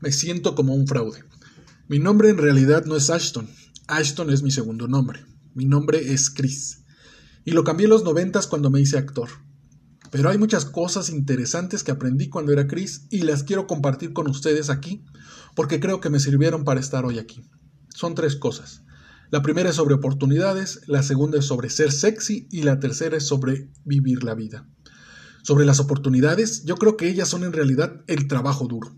Me siento como un fraude. Mi nombre en realidad no es Ashton. Ashton es mi segundo nombre. Mi nombre es Chris. Y lo cambié en los noventas cuando me hice actor. Pero hay muchas cosas interesantes que aprendí cuando era Chris y las quiero compartir con ustedes aquí porque creo que me sirvieron para estar hoy aquí. Son tres cosas. La primera es sobre oportunidades, la segunda es sobre ser sexy y la tercera es sobre vivir la vida. Sobre las oportunidades, yo creo que ellas son en realidad el trabajo duro.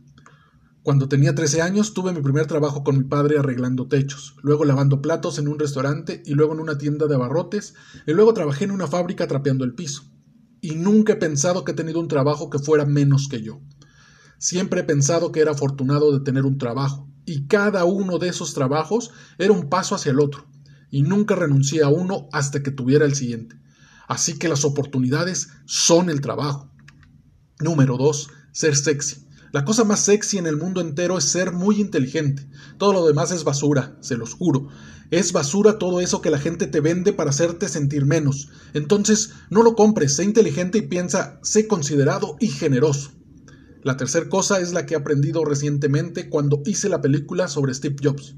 Cuando tenía 13 años tuve mi primer trabajo con mi padre arreglando techos, luego lavando platos en un restaurante y luego en una tienda de abarrotes y luego trabajé en una fábrica trapeando el piso. Y nunca he pensado que he tenido un trabajo que fuera menos que yo. Siempre he pensado que era afortunado de tener un trabajo, y cada uno de esos trabajos era un paso hacia el otro, y nunca renuncié a uno hasta que tuviera el siguiente. Así que las oportunidades son el trabajo. Número 2. Ser sexy. La cosa más sexy en el mundo entero es ser muy inteligente. Todo lo demás es basura, se los juro. Es basura todo eso que la gente te vende para hacerte sentir menos. Entonces, no lo compres, sé inteligente y piensa, sé considerado y generoso. La tercera cosa es la que he aprendido recientemente cuando hice la película sobre Steve Jobs.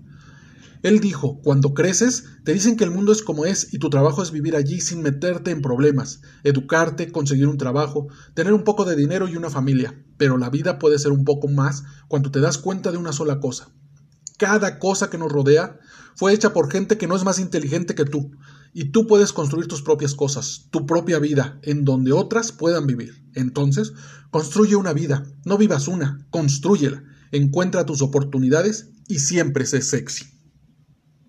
Él dijo, cuando creces, te dicen que el mundo es como es y tu trabajo es vivir allí sin meterte en problemas, educarte, conseguir un trabajo, tener un poco de dinero y una familia. Pero la vida puede ser un poco más cuando te das cuenta de una sola cosa. Cada cosa que nos rodea fue hecha por gente que no es más inteligente que tú, y tú puedes construir tus propias cosas, tu propia vida, en donde otras puedan vivir. Entonces, construye una vida, no vivas una, construyela, encuentra tus oportunidades y siempre sé sexy.